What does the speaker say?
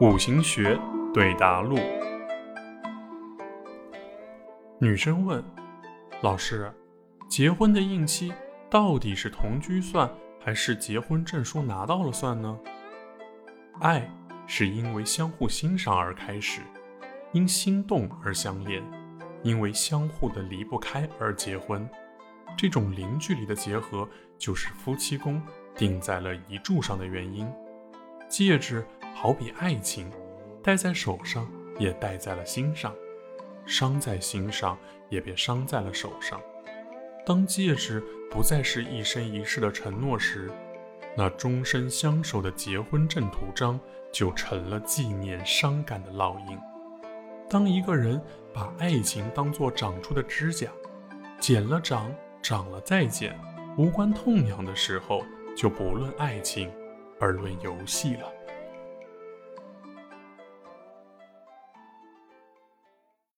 五行学对答录。女生问：“老师，结婚的应期到底是同居算，还是结婚证书拿到了算呢？”爱是因为相互欣赏而开始，因心动而相恋，因为相互的离不开而结婚。这种零距离的结合，就是夫妻宫定在了一柱上的原因。戒指。好比爱情，戴在手上也戴在了心上，伤在心上也别伤在了手上。当戒指不再是一生一世的承诺时，那终身相守的结婚证图章就成了纪念伤感的烙印。当一个人把爱情当作长出的指甲，剪了长，长了再剪，无关痛痒的时候，就不论爱情，而论游戏了。